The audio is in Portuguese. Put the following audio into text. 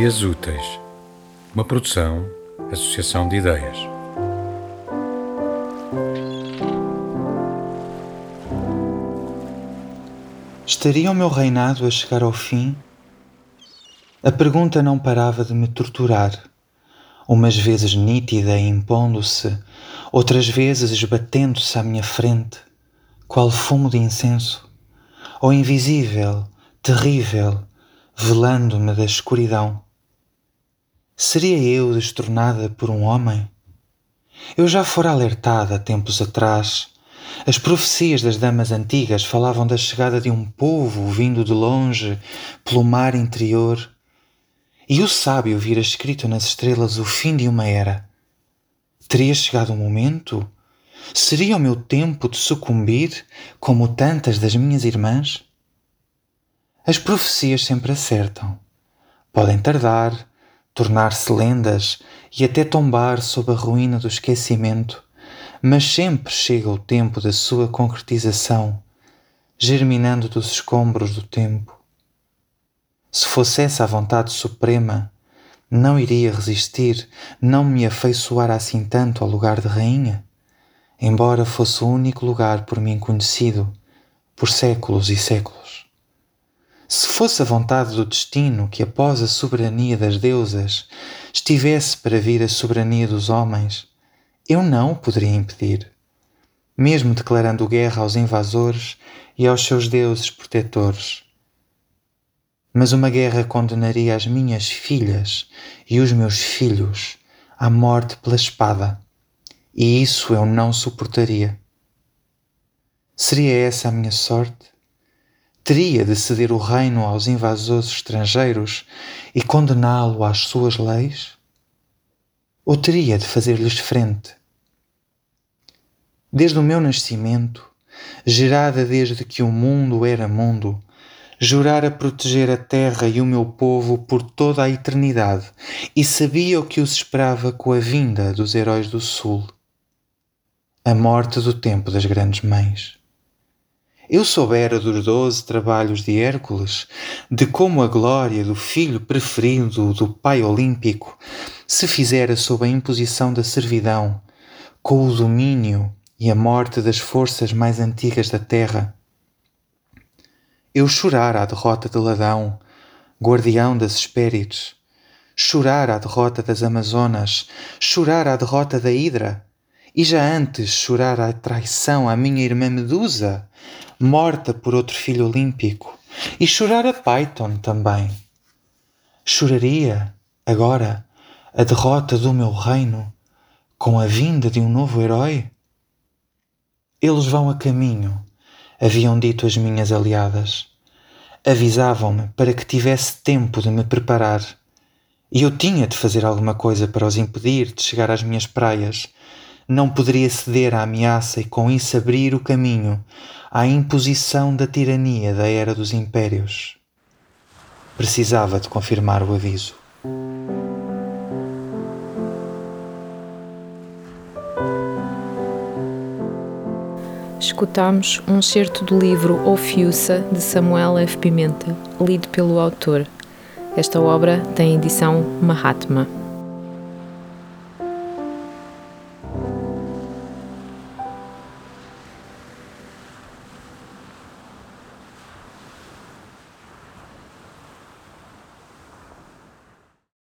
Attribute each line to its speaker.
Speaker 1: Dias Úteis, uma produção, associação de ideias.
Speaker 2: Estaria o meu reinado a chegar ao fim? A pergunta não parava de me torturar, umas vezes nítida e impondo-se, outras vezes esbatendo-se à minha frente, qual fumo de incenso, ou invisível, terrível, velando-me da escuridão. Seria eu destornada por um homem? Eu já fora alertada tempos atrás. As profecias das damas antigas falavam da chegada de um povo vindo de longe pelo mar interior. E o sábio vira escrito nas estrelas o fim de uma era. Teria chegado o um momento? Seria o meu tempo de sucumbir como tantas das minhas irmãs? As profecias sempre acertam. Podem tardar, tornar-se lendas e até tombar sob a ruína do esquecimento, mas sempre chega o tempo da sua concretização, germinando dos escombros do tempo. Se fosse essa a vontade suprema, não iria resistir, não me afeiçoar assim tanto ao lugar de rainha, embora fosse o único lugar por mim conhecido por séculos e séculos. Se fosse a vontade do destino que, após a soberania das deusas, estivesse para vir a soberania dos homens, eu não o poderia impedir, mesmo declarando guerra aos invasores e aos seus deuses protetores. Mas uma guerra condenaria as minhas filhas e os meus filhos à morte pela espada, e isso eu não suportaria. Seria essa a minha sorte? Teria de ceder o reino aos invasores estrangeiros e condená-lo às suas leis? Ou teria de fazer-lhes frente? Desde o meu nascimento, gerada desde que o mundo era mundo, jurara proteger a terra e o meu povo por toda a eternidade e sabia o que os esperava com a vinda dos heróis do Sul a morte do tempo das grandes mães eu soubera dos doze trabalhos de Hércules, de como a glória do filho preferido do Pai Olímpico se fizera sob a imposição da servidão, com o domínio e a morte das forças mais antigas da terra. Eu chorara a derrota de Ladão, guardião das Hespérides, chorara a derrota das Amazonas, chorara a derrota da Hidra, e já antes chorara a traição à minha irmã Medusa, morta por outro filho olímpico, e chorar a Python também. Choraria, agora, a derrota do meu reino com a vinda de um novo herói? Eles vão a caminho, haviam dito as minhas aliadas. Avisavam-me para que tivesse tempo de me preparar. E eu tinha de fazer alguma coisa para os impedir de chegar às minhas praias. Não poderia ceder à ameaça e com isso abrir o caminho à imposição da tirania da era dos impérios. Precisava de confirmar o aviso.
Speaker 3: Escutamos um certo do livro Ofiuça de Samuel F. Pimenta, lido pelo autor. Esta obra tem edição Mahatma.